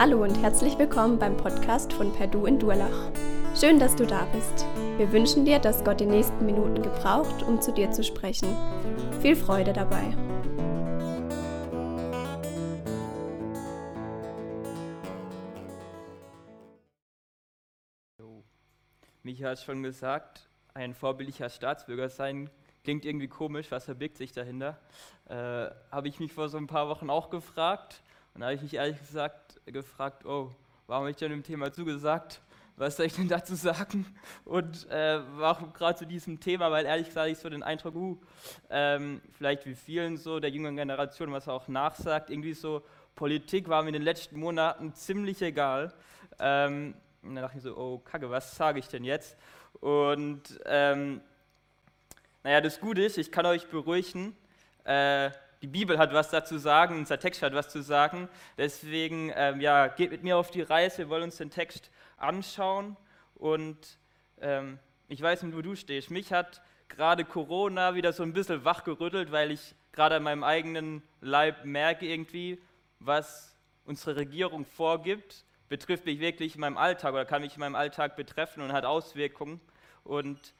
Hallo und herzlich willkommen beim Podcast von Perdu in Durlach. Schön, dass du da bist. Wir wünschen dir, dass Gott die nächsten Minuten gebraucht, um zu dir zu sprechen. Viel Freude dabei. Micha hat schon gesagt, ein vorbildlicher Staatsbürger sein klingt irgendwie komisch, was verbirgt sich dahinter? Äh, Habe ich mich vor so ein paar Wochen auch gefragt. Und da habe ich mich ehrlich gesagt gefragt, oh, warum habe ich denn dem Thema zugesagt? Was soll ich denn dazu sagen? Und äh, warum gerade zu diesem Thema? Weil ehrlich gesagt, ich so den Eindruck, uh, ähm, vielleicht wie vielen so der jüngeren Generation, was er auch nachsagt, irgendwie so, Politik war mir in den letzten Monaten ziemlich egal. Ähm, und dann dachte ich so, oh Kacke, was sage ich denn jetzt? Und ähm, naja, das Gute ist, ich kann euch beruhigen, äh, die Bibel hat was dazu sagen, unser Text hat was zu sagen. Deswegen, ähm, ja, geht mit mir auf die Reise, wir wollen uns den Text anschauen. Und ähm, ich weiß nicht, wo du stehst. Mich hat gerade Corona wieder so ein bisschen wachgerüttelt, weil ich gerade an meinem eigenen Leib merke irgendwie, was unsere Regierung vorgibt, betrifft mich wirklich in meinem Alltag oder kann mich in meinem Alltag betreffen und hat Auswirkungen. Und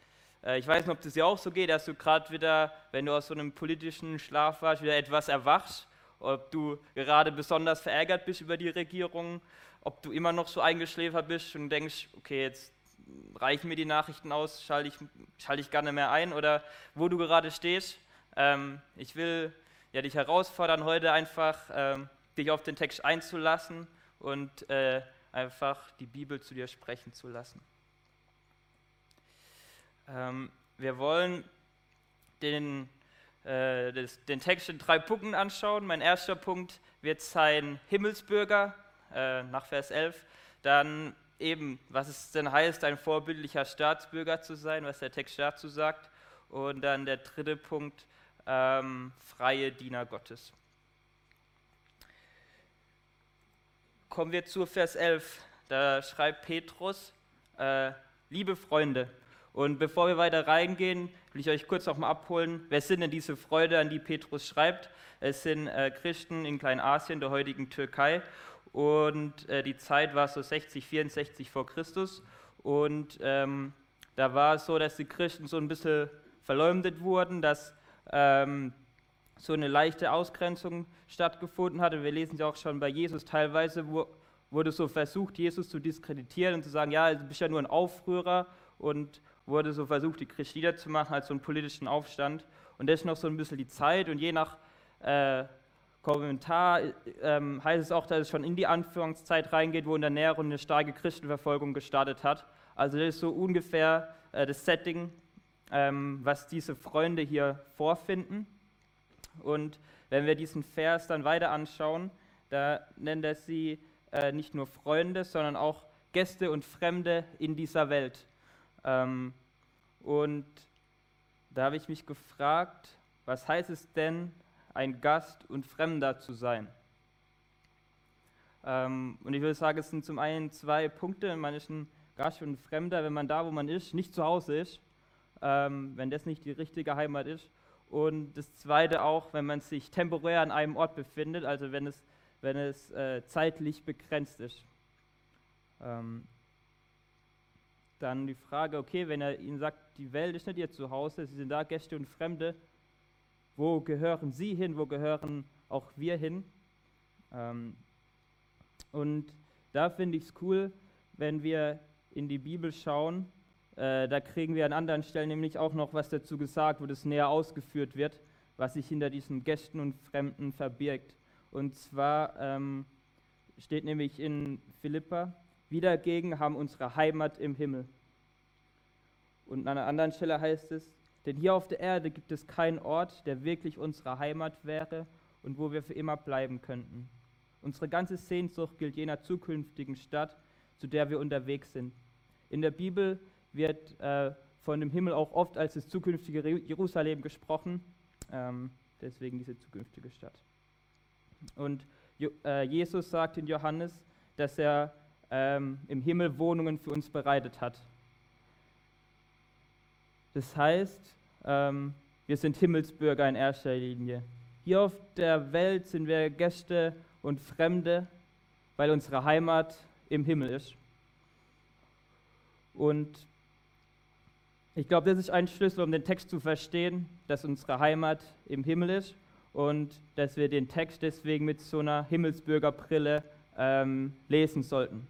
ich weiß nicht, ob das dir auch so geht, dass du gerade wieder, wenn du aus so einem politischen Schlaf warst, wieder etwas erwachst, ob du gerade besonders verärgert bist über die Regierung, ob du immer noch so eingeschläfert bist und denkst, okay, jetzt reichen mir die Nachrichten aus, schalte ich, schalte ich gar nicht mehr ein oder wo du gerade stehst. Ähm, ich will ja, dich herausfordern, heute einfach ähm, dich auf den Text einzulassen und äh, einfach die Bibel zu dir sprechen zu lassen. Ähm, wir wollen den, äh, das, den Text in drei Punkten anschauen. Mein erster Punkt wird sein Himmelsbürger äh, nach Vers 11. Dann eben, was es denn heißt, ein vorbildlicher Staatsbürger zu sein, was der Text dazu sagt. Und dann der dritte Punkt, ähm, freie Diener Gottes. Kommen wir zu Vers 11. Da schreibt Petrus, äh, liebe Freunde, und bevor wir weiter reingehen, will ich euch kurz noch mal abholen, wer sind denn diese Freude, an die Petrus schreibt? Es sind äh, Christen in Kleinasien, der heutigen Türkei. Und äh, die Zeit war so 60, 64 vor Christus. Und ähm, da war es so, dass die Christen so ein bisschen verleumdet wurden, dass ähm, so eine leichte Ausgrenzung stattgefunden hatte. Wir lesen ja auch schon bei Jesus teilweise, wo, wurde so versucht, Jesus zu diskreditieren und zu sagen, ja, du bist ja nur ein Aufrührer und wurde so versucht, die Christen niederzumachen als so einen politischen Aufstand. Und das ist noch so ein bisschen die Zeit und je nach äh, Kommentar äh, heißt es auch, dass es schon in die Anführungszeit reingeht, wo in der Nähe eine starke Christenverfolgung gestartet hat. Also das ist so ungefähr äh, das Setting, ähm, was diese Freunde hier vorfinden. Und wenn wir diesen Vers dann weiter anschauen, da nennt er sie äh, nicht nur Freunde, sondern auch Gäste und Fremde in dieser Welt. Ähm, und da habe ich mich gefragt, was heißt es denn, ein Gast und Fremder zu sein? Ähm, und ich würde sagen, es sind zum einen zwei Punkte. Man ist ein Gast und ein Fremder, wenn man da, wo man ist, nicht zu Hause ist, ähm, wenn das nicht die richtige Heimat ist. Und das zweite auch, wenn man sich temporär an einem Ort befindet, also wenn es, wenn es äh, zeitlich begrenzt ist. Ähm, dann die Frage, okay, wenn er ihnen sagt, die Welt ist nicht ihr Zuhause, sie sind da Gäste und Fremde, wo gehören sie hin, wo gehören auch wir hin? Ähm, und da finde ich es cool, wenn wir in die Bibel schauen, äh, da kriegen wir an anderen Stellen nämlich auch noch was dazu gesagt, wo das näher ausgeführt wird, was sich hinter diesen Gästen und Fremden verbirgt. Und zwar ähm, steht nämlich in Philippa wir dagegen haben unsere Heimat im Himmel. Und an einer anderen Stelle heißt es, denn hier auf der Erde gibt es keinen Ort, der wirklich unsere Heimat wäre und wo wir für immer bleiben könnten. Unsere ganze Sehnsucht gilt jener zukünftigen Stadt, zu der wir unterwegs sind. In der Bibel wird äh, von dem Himmel auch oft als das zukünftige Jerusalem gesprochen, ähm, deswegen diese zukünftige Stadt. Und äh, Jesus sagt in Johannes, dass er ähm, im Himmel Wohnungen für uns bereitet hat. Das heißt, ähm, wir sind Himmelsbürger in erster Linie. Hier auf der Welt sind wir Gäste und Fremde, weil unsere Heimat im Himmel ist. Und ich glaube, das ist ein Schlüssel, um den Text zu verstehen, dass unsere Heimat im Himmel ist und dass wir den Text deswegen mit so einer Himmelsbürgerbrille ähm, lesen sollten.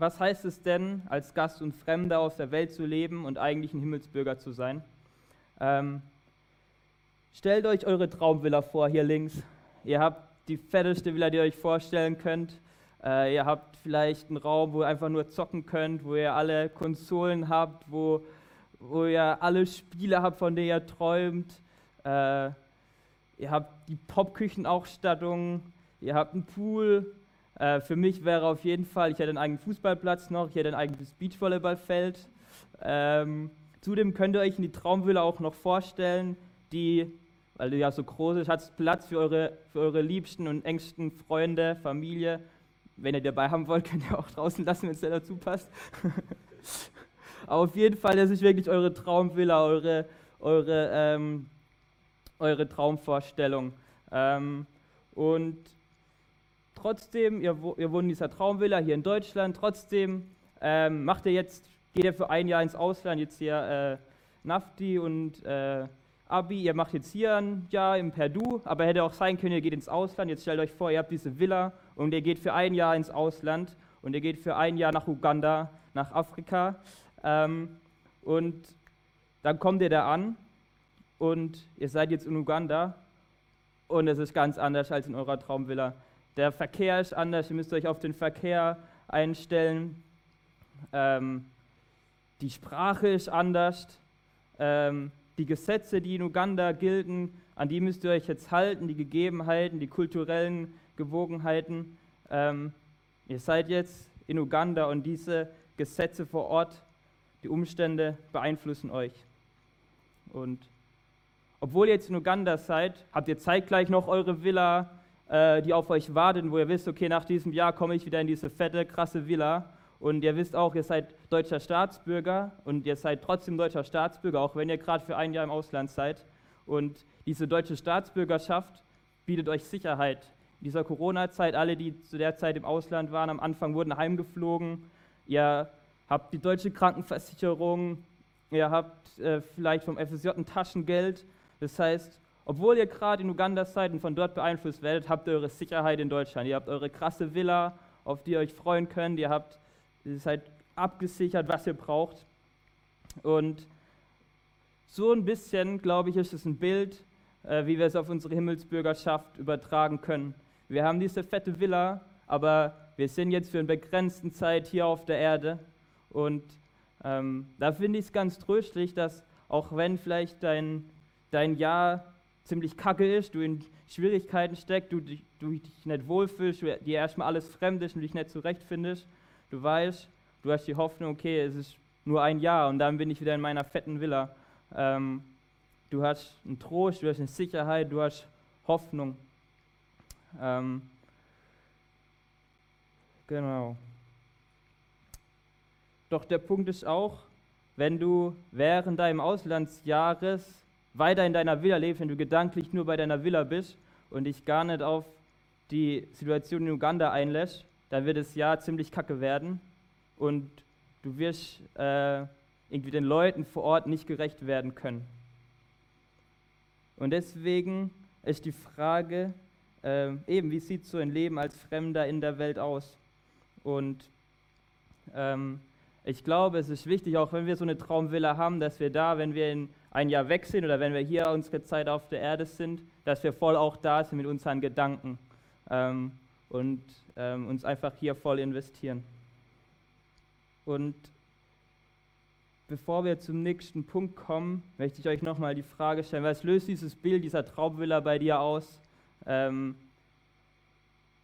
Was heißt es denn, als Gast und Fremder aus der Welt zu leben und eigentlich ein Himmelsbürger zu sein? Ähm, stellt euch eure Traumvilla vor, hier links. Ihr habt die fetteste Villa, die ihr euch vorstellen könnt. Äh, ihr habt vielleicht einen Raum, wo ihr einfach nur zocken könnt, wo ihr alle Konsolen habt, wo, wo ihr alle Spiele habt, von denen ihr träumt. Äh, ihr habt die Popküchenausstattung, ihr habt einen Pool. Äh, für mich wäre auf jeden Fall, ich hätte einen eigenen Fußballplatz noch, ich hätte ein eigenes Beachvolleyballfeld. Ähm, zudem könnt ihr euch in die Traumvilla auch noch vorstellen, die weil du ja so groß ist, hat Platz für eure, für eure liebsten und engsten Freunde, Familie. Wenn ihr dabei haben wollt, könnt ihr auch draußen lassen, wenn es da dazu passt. Auf jeden Fall, das ist wirklich eure Traumvilla, eure, eure, ähm, eure Traumvorstellung. Ähm, und trotzdem, ihr, ihr wohnt in dieser Traumvilla hier in Deutschland, trotzdem ähm, macht ihr jetzt, geht ihr für ein Jahr ins Ausland, jetzt hier äh, Nafti und äh, Abi, ihr macht jetzt hier ein Jahr im Perdu, aber hätte auch sein können, ihr geht ins Ausland. Jetzt stellt euch vor, ihr habt diese Villa und ihr geht für ein Jahr ins Ausland und ihr geht für ein Jahr nach Uganda, nach Afrika. Ähm, und dann kommt ihr da an und ihr seid jetzt in Uganda und es ist ganz anders als in eurer Traumvilla. Der Verkehr ist anders, ihr müsst euch auf den Verkehr einstellen. Ähm, die Sprache ist anders. Ähm, die Gesetze, die in Uganda gelten, an die müsst ihr euch jetzt halten, die Gegebenheiten, die kulturellen Gewogenheiten. Ähm, ihr seid jetzt in Uganda und diese Gesetze vor Ort, die Umstände beeinflussen euch. Und obwohl ihr jetzt in Uganda seid, habt ihr zeitgleich noch eure Villa, äh, die auf euch wartet, wo ihr wisst, okay, nach diesem Jahr komme ich wieder in diese fette, krasse Villa und ihr wisst auch, ihr seid deutscher Staatsbürger und ihr seid trotzdem deutscher Staatsbürger, auch wenn ihr gerade für ein Jahr im Ausland seid. Und diese deutsche Staatsbürgerschaft bietet euch Sicherheit. In dieser Corona-Zeit, alle, die zu der Zeit im Ausland waren, am Anfang wurden heimgeflogen. Ihr habt die deutsche Krankenversicherung, ihr habt äh, vielleicht vom FSJ ein Taschengeld. Das heißt, obwohl ihr gerade in Uganda seid und von dort beeinflusst werdet, habt ihr eure Sicherheit in Deutschland. Ihr habt eure krasse Villa, auf die ihr euch freuen könnt. Ihr habt Ihr seid abgesichert, was ihr braucht. Und so ein bisschen, glaube ich, ist es ein Bild, äh, wie wir es auf unsere Himmelsbürgerschaft übertragen können. Wir haben diese fette Villa, aber wir sind jetzt für eine begrenzte Zeit hier auf der Erde. Und ähm, da finde ich es ganz tröstlich, dass auch wenn vielleicht dein, dein Jahr ziemlich kacke ist, du in Schwierigkeiten steckst, du, du dich nicht wohlfühlst, du dir erstmal alles fremd ist und dich nicht zurechtfindest, Du weißt, du hast die Hoffnung, okay, es ist nur ein Jahr und dann bin ich wieder in meiner fetten Villa. Ähm, du hast einen Trost, du hast eine Sicherheit, du hast Hoffnung. Ähm, genau. Doch der Punkt ist auch, wenn du während deinem Auslandsjahres weiter in deiner Villa lebst, wenn du gedanklich nur bei deiner Villa bist und dich gar nicht auf die Situation in Uganda einlässt, dann wird das Jahr ziemlich kacke werden und du wirst äh, irgendwie den Leuten vor Ort nicht gerecht werden können. Und deswegen ist die Frage, äh, eben, wie sieht so ein Leben als Fremder in der Welt aus? Und ähm, ich glaube, es ist wichtig, auch wenn wir so eine Traumvilla haben, dass wir da, wenn wir in ein Jahr weg sind oder wenn wir hier unsere Zeit auf der Erde sind, dass wir voll auch da sind mit unseren Gedanken. Ähm, und ähm, uns einfach hier voll investieren. Und bevor wir zum nächsten Punkt kommen, möchte ich euch nochmal die Frage stellen, was löst dieses Bild dieser Traumvilla bei dir aus? Ähm,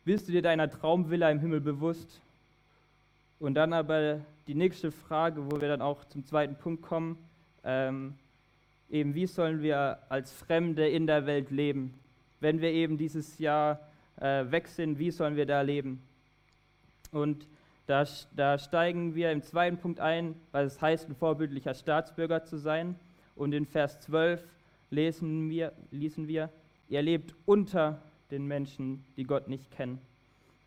bist du dir deiner Traumvilla im Himmel bewusst? Und dann aber die nächste Frage, wo wir dann auch zum zweiten Punkt kommen, ähm, eben wie sollen wir als Fremde in der Welt leben, wenn wir eben dieses Jahr äh, weg sind, wie sollen wir da leben? Und da, da steigen wir im zweiten Punkt ein, was es heißt, ein vorbildlicher Staatsbürger zu sein. Und in Vers 12 lesen wir, lesen wir ihr lebt unter den Menschen, die Gott nicht kennen.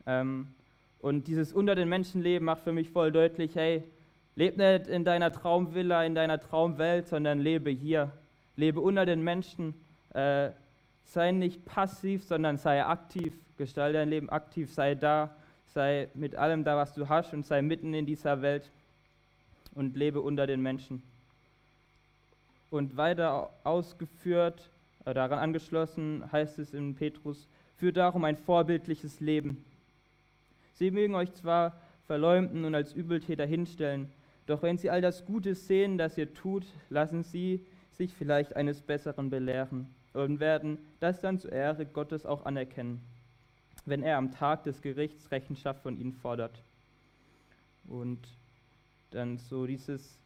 Ähm, und dieses unter den Menschen leben macht für mich voll deutlich, hey, leb nicht in deiner Traumvilla, in deiner Traumwelt, sondern lebe hier. Lebe unter den Menschen. Äh, sei nicht passiv, sondern sei aktiv. Gestalte dein Leben aktiv, sei da, sei mit allem da, was du hast und sei mitten in dieser Welt und lebe unter den Menschen. Und weiter ausgeführt, daran angeschlossen, heißt es in Petrus, führt darum ein vorbildliches Leben. Sie mögen euch zwar verleumden und als Übeltäter hinstellen, doch wenn sie all das Gute sehen, das ihr tut, lassen sie sich vielleicht eines Besseren belehren und werden das dann zur Ehre Gottes auch anerkennen, wenn er am Tag des Gerichts Rechenschaft von ihnen fordert. Und dann so dieses,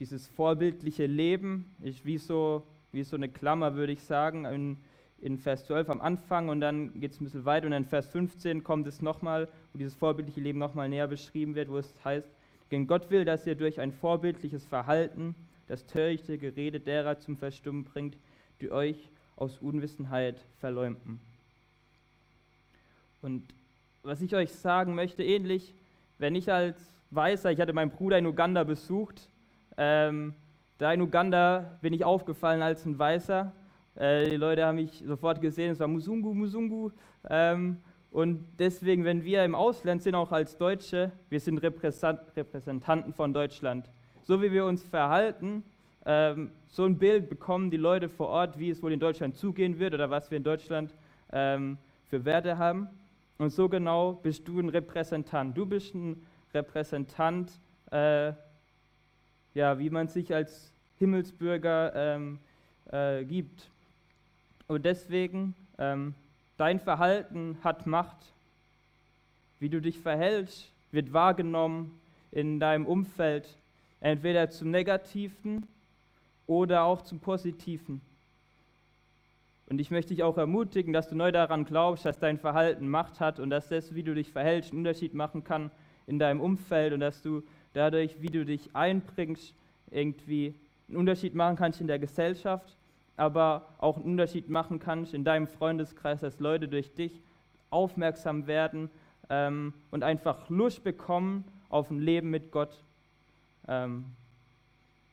dieses vorbildliche Leben ist wie so, wie so eine Klammer, würde ich sagen, in, in Vers 12 am Anfang und dann geht es ein bisschen weiter und in Vers 15 kommt es nochmal, wo dieses vorbildliche Leben nochmal näher beschrieben wird, wo es heißt, denn Gott will, dass ihr durch ein vorbildliches Verhalten das törichte Gerede derer zum Verstummen bringt, die euch aus Unwissenheit verleumden. Und was ich euch sagen möchte, ähnlich, wenn ich als Weißer, ich hatte meinen Bruder in Uganda besucht, ähm, da in Uganda bin ich aufgefallen als ein Weißer. Äh, die Leute haben mich sofort gesehen, es war Musungu, Musungu. Ähm, und deswegen, wenn wir im Ausland sind, auch als Deutsche, wir sind Repräsentanten von Deutschland. So wie wir uns verhalten, ähm, so ein Bild bekommen die Leute vor Ort, wie es wohl in Deutschland zugehen wird oder was wir in Deutschland ähm, für Werte haben. Und so genau bist du ein Repräsentant. Du bist ein Repräsentant, äh, ja, wie man sich als Himmelsbürger ähm, äh, gibt. Und deswegen, ähm, dein Verhalten hat Macht. Wie du dich verhältst, wird wahrgenommen in deinem Umfeld, entweder zum Negativen oder auch zum Positiven. Und ich möchte dich auch ermutigen, dass du neu daran glaubst, dass dein Verhalten Macht hat und dass das, wie du dich verhältst, einen Unterschied machen kann in deinem Umfeld und dass du dadurch, wie du dich einbringst, irgendwie einen Unterschied machen kannst in der Gesellschaft, aber auch einen Unterschied machen kannst in deinem Freundeskreis, dass Leute durch dich aufmerksam werden ähm, und einfach Lust bekommen auf ein Leben mit Gott. Ähm,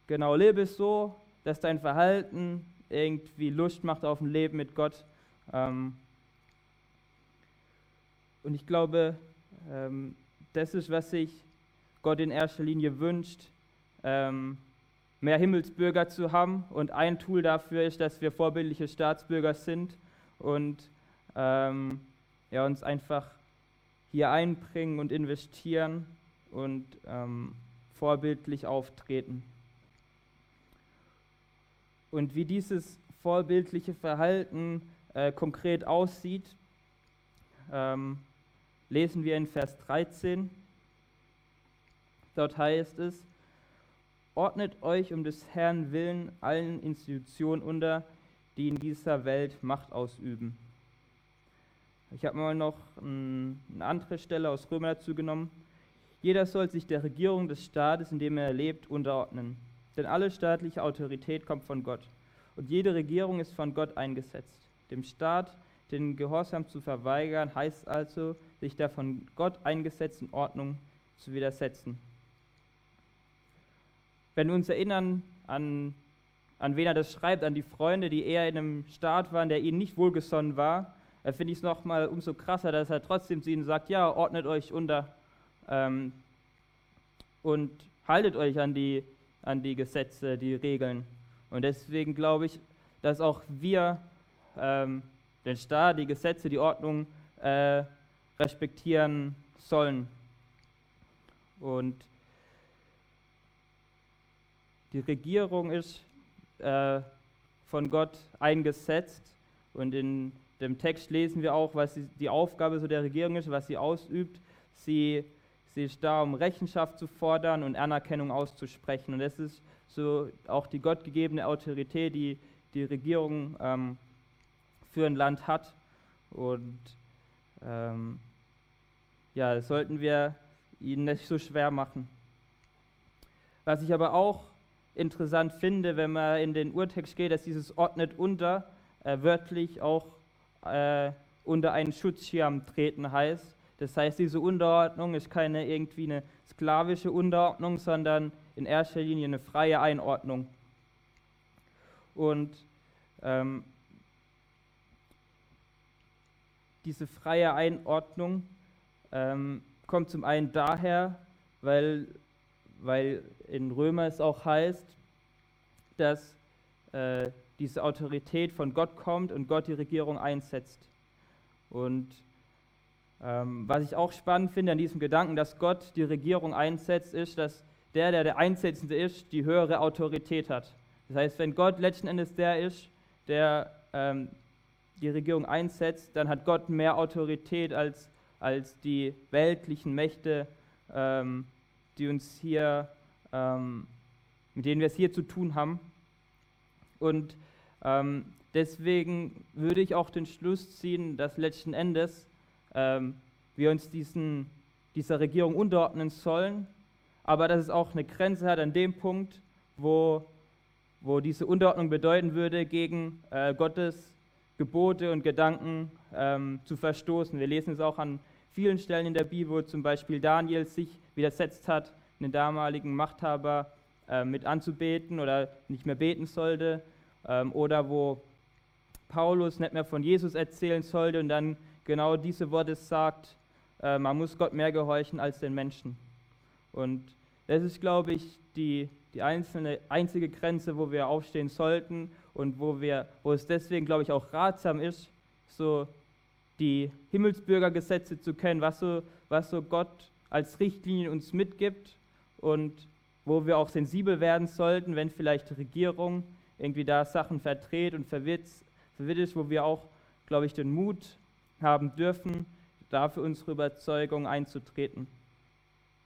genau, lebe es so, dass dein Verhalten irgendwie Lust macht auf ein Leben mit Gott. Ähm, und ich glaube, ähm, das ist, was sich Gott in erster Linie wünscht, ähm, mehr Himmelsbürger zu haben. Und ein Tool dafür ist, dass wir vorbildliche Staatsbürger sind und ähm, ja, uns einfach hier einbringen und investieren und ähm, vorbildlich auftreten. Und wie dieses vorbildliche Verhalten äh, konkret aussieht, ähm, lesen wir in Vers 13. Dort heißt es, ordnet euch um des Herrn willen allen Institutionen unter, die in dieser Welt Macht ausüben. Ich habe mal noch eine andere Stelle aus Römer dazu genommen. Jeder soll sich der Regierung des Staates, in dem er lebt, unterordnen. Denn alle staatliche Autorität kommt von Gott. Und jede Regierung ist von Gott eingesetzt. Dem Staat den Gehorsam zu verweigern, heißt also, sich der von Gott eingesetzten Ordnung zu widersetzen. Wenn wir uns erinnern an, an wen er das schreibt, an die Freunde, die eher in einem Staat waren, der ihnen nicht wohlgesonnen war, finde ich es nochmal umso krasser, dass er trotzdem zu ihnen sagt, ja, ordnet euch unter ähm, und haltet euch an die, an die Gesetze, die Regeln. Und deswegen glaube ich, dass auch wir ähm, den Staat, die Gesetze, die Ordnung äh, respektieren sollen. Und die Regierung ist äh, von Gott eingesetzt und in dem Text lesen wir auch, was die Aufgabe so der Regierung ist, was sie ausübt. Sie, sie ist da, um Rechenschaft zu fordern und Anerkennung auszusprechen. Und das ist so auch die gottgegebene Autorität, die die Regierung ähm, für ein Land hat. Und ähm, ja, das sollten wir ihnen nicht so schwer machen. Was ich aber auch interessant finde, wenn man in den Urtext geht, dass dieses ordnet unter äh, wörtlich auch äh, unter einen Schutzschirm treten heißt. Das heißt, diese Unterordnung ist keine irgendwie eine sklavische Unterordnung, sondern in erster Linie eine freie Einordnung. Und ähm, diese freie Einordnung ähm, kommt zum einen daher, weil, weil in Römer es auch heißt, dass äh, diese Autorität von Gott kommt und Gott die Regierung einsetzt. Und ähm, was ich auch spannend finde an diesem Gedanken, dass Gott die Regierung einsetzt, ist, dass der, der der Einsetzende ist, die höhere Autorität hat. Das heißt, wenn Gott letzten Endes der ist, der ähm, die Regierung einsetzt, dann hat Gott mehr Autorität als, als die weltlichen Mächte, ähm, die uns hier, ähm, mit denen wir es hier zu tun haben. Und ähm, deswegen würde ich auch den Schluss ziehen, dass letzten Endes ähm, wir uns diesen, dieser Regierung unterordnen sollen, aber dass es auch eine Grenze hat an dem Punkt, wo, wo diese Unterordnung bedeuten würde, gegen äh, Gottes Gebote und Gedanken ähm, zu verstoßen. Wir lesen es auch an vielen Stellen in der Bibel, wo zum Beispiel Daniel sich widersetzt hat, einen damaligen Machthaber äh, mit anzubeten oder nicht mehr beten sollte, ähm, oder wo Paulus nicht mehr von Jesus erzählen sollte und dann genau diese Worte sagt, äh, man muss Gott mehr gehorchen als den Menschen. Und das ist, glaube ich, die, die einzelne, einzige Grenze, wo wir aufstehen sollten und wo, wir, wo es deswegen, glaube ich, auch ratsam ist, so die Himmelsbürgergesetze zu kennen, was so, was so Gott als Richtlinie uns mitgibt und wo wir auch sensibel werden sollten, wenn vielleicht die Regierung irgendwie da Sachen verdreht und verwirrt, verwirrt ist, wo wir auch, glaube ich, den Mut haben dürfen, dafür unsere Überzeugung einzutreten.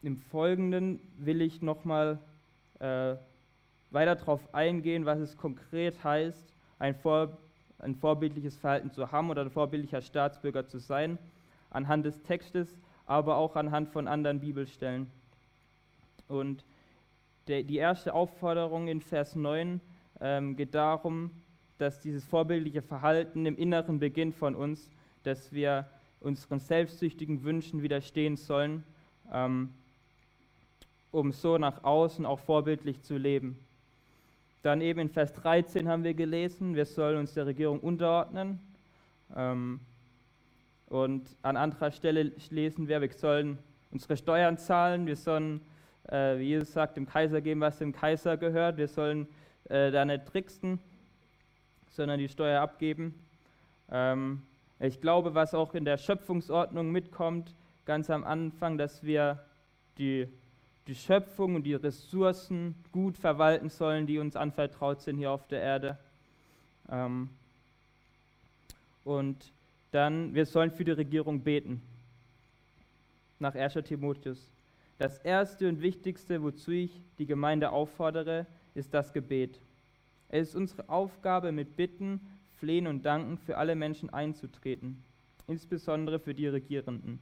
Im Folgenden will ich nochmal äh, weiter darauf eingehen, was es konkret heißt, ein, Vor ein vorbildliches Verhalten zu haben oder ein vorbildlicher Staatsbürger zu sein, anhand des Textes, aber auch anhand von anderen Bibelstellen. Und der, die erste Aufforderung in Vers 9 ähm, geht darum, dass dieses vorbildliche Verhalten im Inneren beginnt von uns, dass wir unseren selbstsüchtigen Wünschen widerstehen sollen, ähm, um so nach außen auch vorbildlich zu leben. Dann eben in Vers 13 haben wir gelesen, wir sollen uns der Regierung unterordnen. Ähm, und an anderer Stelle lesen wir, wir sollen unsere Steuern zahlen, wir sollen, äh, wie Jesus sagt, dem Kaiser geben, was dem Kaiser gehört, wir sollen äh, da nicht tricksen, sondern die Steuer abgeben. Ähm, ich glaube, was auch in der Schöpfungsordnung mitkommt, ganz am Anfang, dass wir die, die Schöpfung und die Ressourcen gut verwalten sollen, die uns anvertraut sind hier auf der Erde. Ähm, und dann, wir sollen für die Regierung beten. Nach 1. Timotheus. Das erste und wichtigste, wozu ich die Gemeinde auffordere, ist das Gebet. Es ist unsere Aufgabe, mit Bitten, Flehen und Danken für alle Menschen einzutreten, insbesondere für die Regierenden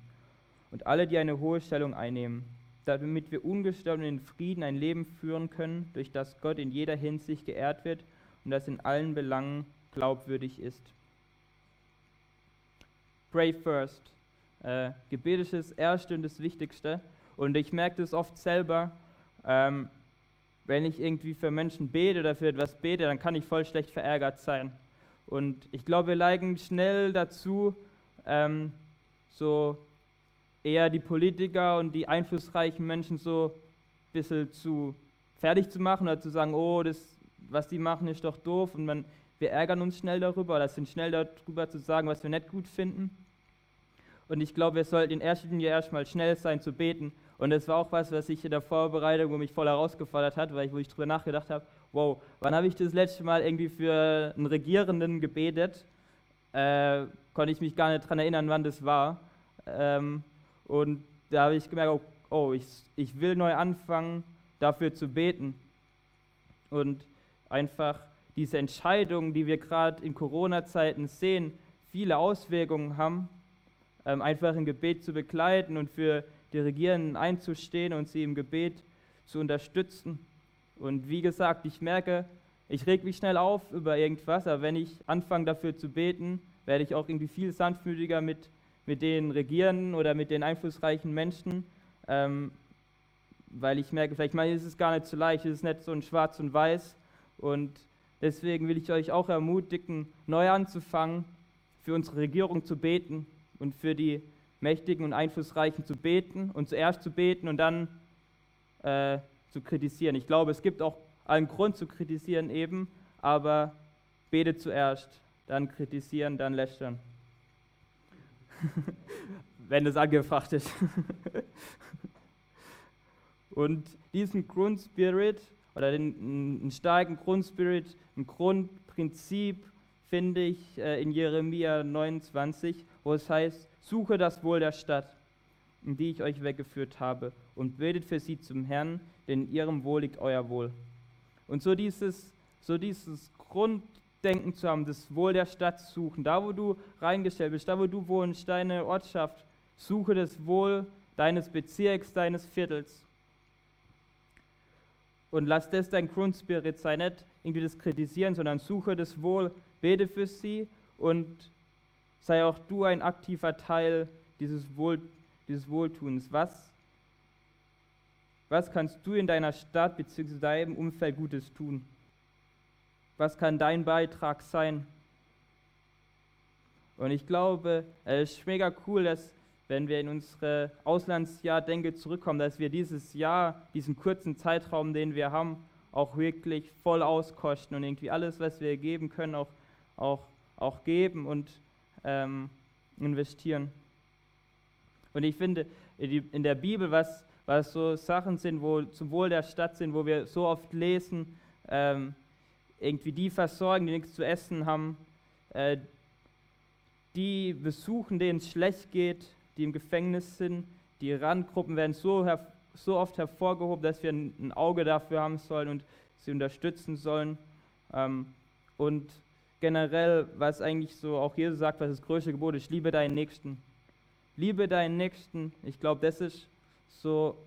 und alle, die eine hohe Stellung einnehmen, damit wir ungestört in Frieden ein Leben führen können, durch das Gott in jeder Hinsicht geehrt wird und das in allen Belangen glaubwürdig ist. Pray first. Äh, Gebet ist das Erste und das Wichtigste. Und ich merke das oft selber, ähm, wenn ich irgendwie für Menschen bete oder für etwas bete, dann kann ich voll schlecht verärgert sein. Und ich glaube, wir neigen schnell dazu, ähm, so eher die Politiker und die einflussreichen Menschen so ein bisschen zu fertig zu machen oder zu sagen, oh, das, was die machen, ist doch doof. Und man, wir ärgern uns schnell darüber oder sind schnell darüber zu sagen, was wir nicht gut finden. Und ich glaube, wir sollten in erster Linie erstmal schnell sein zu beten und das war auch was, was ich in der Vorbereitung mich voll herausgefordert hat, weil ich, wo ich drüber nachgedacht habe, wow, wann habe ich das letzte Mal irgendwie für einen Regierenden gebetet? Äh, konnte ich mich gar nicht daran erinnern, wann das war. Ähm, und da habe ich gemerkt, oh, oh, ich, ich will neu anfangen, dafür zu beten. Und einfach diese Entscheidungen, die wir gerade in Corona-Zeiten sehen, viele Auswirkungen haben, ähm, einfach ein Gebet zu begleiten und für die Regierenden einzustehen und sie im Gebet zu unterstützen. Und wie gesagt, ich merke, ich reg mich schnell auf über irgendwas, aber wenn ich anfange dafür zu beten, werde ich auch irgendwie viel sanftmütiger mit, mit den Regierenden oder mit den einflussreichen Menschen, ähm, weil ich merke, vielleicht mal ist es gar nicht so leicht, es ist nicht so ein Schwarz und Weiß und deswegen will ich euch auch ermutigen, neu anzufangen, für unsere Regierung zu beten und für die Mächtigen und Einflussreichen zu beten und zuerst zu beten und dann äh, zu kritisieren. Ich glaube, es gibt auch einen Grund zu kritisieren eben, aber bete zuerst, dann kritisieren, dann lästern. Wenn es angefacht ist. und diesen Grundspirit oder den einen starken Grundspirit, ein Grundprinzip finde ich äh, in Jeremia 29, wo es heißt, suche das Wohl der Stadt, in die ich euch weggeführt habe, und betet für sie zum Herrn, denn in ihrem Wohl liegt euer Wohl. Und so dieses, so dieses Grunddenken zu haben, das Wohl der Stadt zu suchen, da wo du reingestellt bist, da wo du wohnst, deine Ortschaft, suche das Wohl deines Bezirks, deines Viertels. Und lass das dein Grundspirit sein, nicht irgendwie das kritisieren, sondern suche das Wohl, bete für sie und sei auch du ein aktiver Teil dieses, Wohl, dieses Wohltuns. Was, was kannst du in deiner Stadt bzw. deinem Umfeld Gutes tun? Was kann dein Beitrag sein? Und ich glaube, es ist mega cool, dass, wenn wir in unsere Auslandsjahr-Denke zurückkommen, dass wir dieses Jahr, diesen kurzen Zeitraum, den wir haben, auch wirklich voll auskosten und irgendwie alles, was wir geben können, auch, auch, auch geben und ähm, investieren. Und ich finde, in der Bibel, was, was so Sachen sind, wo zum Wohl der Stadt sind, wo wir so oft lesen, ähm, irgendwie die versorgen, die nichts zu essen haben, äh, die besuchen, denen es schlecht geht, die im Gefängnis sind, die Randgruppen werden so, so oft hervorgehoben, dass wir ein, ein, Auge dafür haben sollen und sie unterstützen sollen. Ähm, und generell, was eigentlich so auch Jesus sagt, was das größte Gebot ist, liebe deinen Nächsten. Liebe deinen Nächsten. Ich glaube, das ist so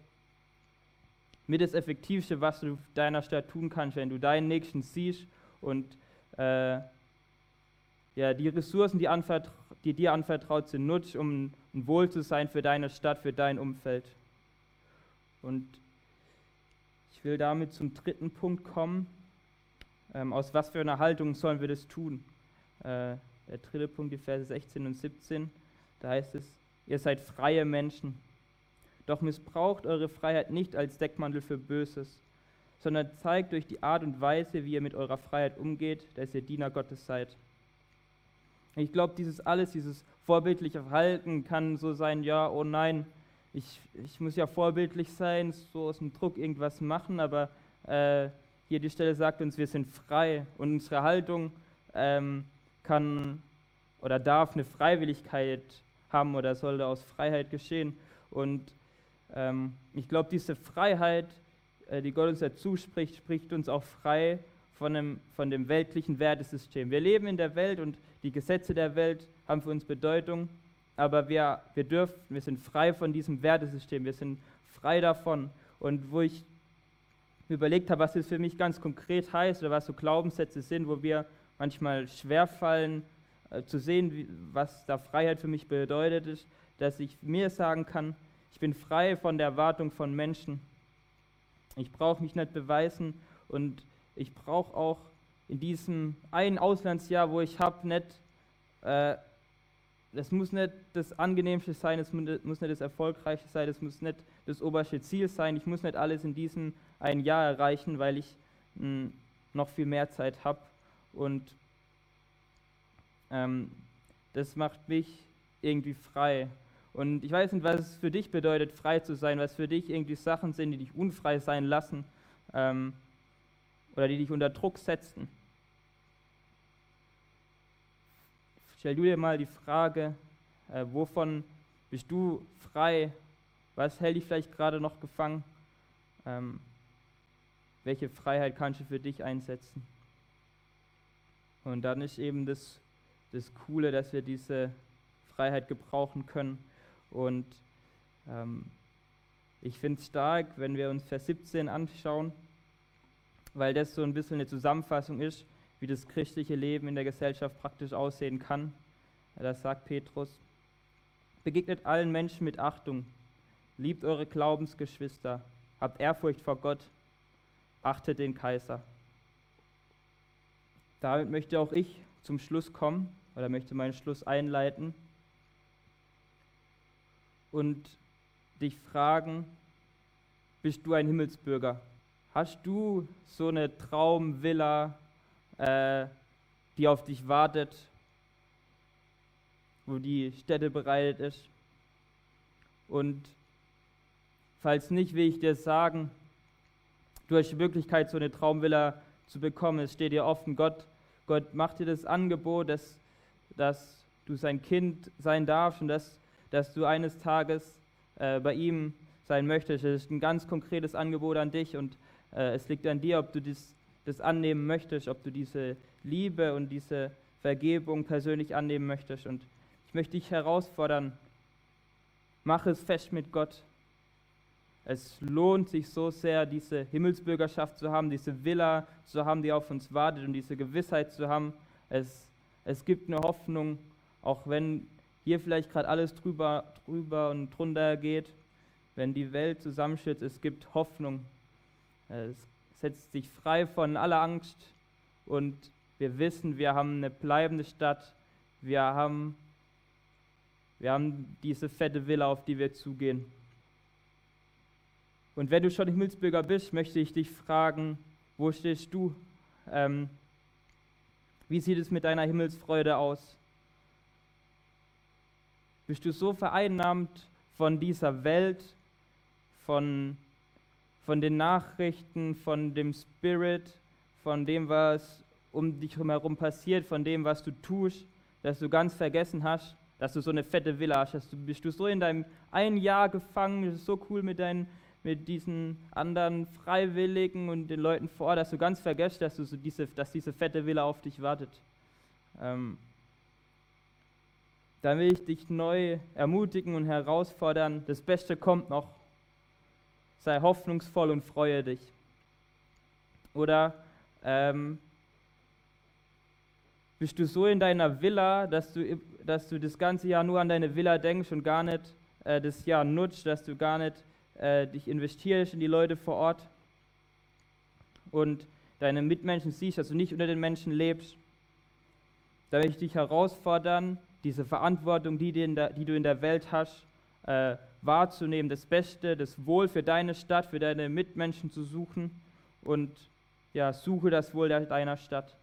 mit das Effektivste, was du deiner Stadt tun kannst, wenn du deinen Nächsten siehst und äh, ja, die Ressourcen, die, die, dir anvertraut sind, nutzt, um ein Wohl zu sein für deine Stadt, für dein Umfeld. Und ich will damit zum dritten Punkt kommen. Ähm, aus was für einer Haltung sollen wir das tun? Äh, der dritte Punkt, die Verse 16 und 17, da heißt es, ihr seid freie Menschen. Doch missbraucht eure Freiheit nicht als Deckmantel für Böses, sondern zeigt durch die Art und Weise, wie ihr mit eurer Freiheit umgeht, dass ihr Diener Gottes seid. Ich glaube, dieses alles, dieses vorbildliche Verhalten kann so sein, ja, oh nein, ich, ich muss ja vorbildlich sein, so aus dem Druck irgendwas machen, aber äh, hier die Stelle sagt uns, wir sind frei und unsere Haltung ähm, kann oder darf eine Freiwilligkeit haben oder sollte aus Freiheit geschehen. Und ähm, ich glaube, diese Freiheit, äh, die Gott uns ja zuspricht, spricht uns auch frei von dem, von dem weltlichen Wertesystem. Wir leben in der Welt und die Gesetze der Welt haben für uns Bedeutung, aber wir, wir dürfen, wir sind frei von diesem Wertesystem, wir sind frei davon. Und wo ich überlegt habe, was das für mich ganz konkret heißt oder was so Glaubenssätze sind, wo wir manchmal schwerfallen äh, zu sehen, wie, was da Freiheit für mich bedeutet, ist, dass ich mir sagen kann, ich bin frei von der Erwartung von Menschen. Ich brauche mich nicht beweisen und ich brauche auch in diesem einen Auslandsjahr, wo ich habe, nicht, äh, das muss nicht das Angenehmste sein, es muss nicht das Erfolgreichste sein, es muss nicht das oberste Ziel sein, ich muss nicht alles in diesem ein Jahr erreichen, weil ich mh, hm, noch viel mehr Zeit habe. Und ähm, das macht mich irgendwie frei. Und ich weiß nicht, was es für dich bedeutet, frei zu sein, was für dich irgendwie Sachen sind, die dich unfrei sein lassen ähm, oder die dich unter Druck setzen. Stell du dir mal die Frage, äh, wovon bist du frei? Was hält dich vielleicht gerade noch gefangen? Ähm, welche Freiheit kannst du für dich einsetzen? Und dann ist eben das, das Coole, dass wir diese Freiheit gebrauchen können. Und ähm, ich finde es stark, wenn wir uns Vers 17 anschauen, weil das so ein bisschen eine Zusammenfassung ist, wie das christliche Leben in der Gesellschaft praktisch aussehen kann. das sagt Petrus, begegnet allen Menschen mit Achtung, liebt eure Glaubensgeschwister, habt Ehrfurcht vor Gott, achtet den Kaiser. Damit möchte auch ich zum Schluss kommen oder möchte meinen Schluss einleiten und dich fragen, bist du ein Himmelsbürger? Hast du so eine Traumvilla, äh, die auf dich wartet, wo die Stätte bereitet ist? Und falls nicht, will ich dir sagen, du hast die Möglichkeit, so eine Traumvilla zu bekommen. Es steht dir offen, Gott, Gott macht dir das Angebot, dass, dass du sein Kind sein darfst und dass, dass du eines Tages äh, bei ihm sein möchtest. Es ist ein ganz konkretes Angebot an dich und äh, es liegt an dir, ob du dies, das annehmen möchtest, ob du diese Liebe und diese Vergebung persönlich annehmen möchtest. Und ich möchte dich herausfordern, mach es fest mit Gott. Es lohnt sich so sehr, diese Himmelsbürgerschaft zu haben, diese Villa zu haben, die auf uns wartet und diese Gewissheit zu haben. Es, es gibt eine Hoffnung, auch wenn hier vielleicht gerade alles drüber, drüber und drunter geht, wenn die Welt zusammenstürzt, es gibt Hoffnung. Es setzt sich frei von aller Angst und wir wissen, wir haben eine bleibende Stadt, wir haben, wir haben diese fette Villa, auf die wir zugehen. Und wenn du schon Himmelsbürger bist, möchte ich dich fragen, wo stehst du? Ähm, wie sieht es mit deiner Himmelsfreude aus? Bist du so vereinnahmt von dieser Welt, von, von den Nachrichten, von dem Spirit, von dem, was um dich herum passiert, von dem, was du tust, dass du ganz vergessen hast, dass du so eine fette Villa hast. Dass du, bist du so in deinem ein Jahr gefangen, so cool mit, deinen, mit diesen anderen Freiwilligen und den Leuten vor dass du ganz vergisst, dass, du so diese, dass diese fette Villa auf dich wartet. Ähm, dann will ich dich neu ermutigen und herausfordern. Das Beste kommt noch. Sei hoffnungsvoll und freue dich. Oder ähm, bist du so in deiner Villa, dass du, dass du das ganze Jahr nur an deine Villa denkst und gar nicht äh, das Jahr nutzt, dass du gar nicht äh, dich investierst in die Leute vor Ort und deine Mitmenschen siehst, dass du nicht unter den Menschen lebst. Da will ich dich herausfordern, diese Verantwortung, die, der, die, du in der Welt hast, äh, wahrzunehmen, das Beste, das Wohl für deine Stadt, für deine Mitmenschen zu suchen und ja, suche das Wohl deiner Stadt.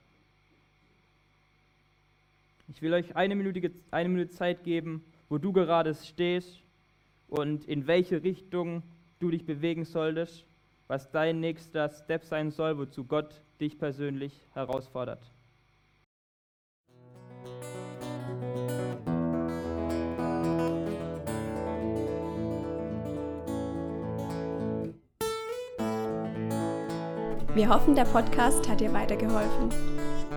Ich will euch eine Minute, eine Minute Zeit geben, wo du gerade stehst und in welche Richtung du dich bewegen solltest, was dein nächster Step sein soll, wozu Gott dich persönlich herausfordert. Wir hoffen, der Podcast hat dir weitergeholfen.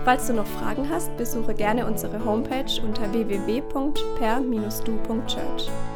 Falls du noch Fragen hast, besuche gerne unsere Homepage unter www.per-du.church.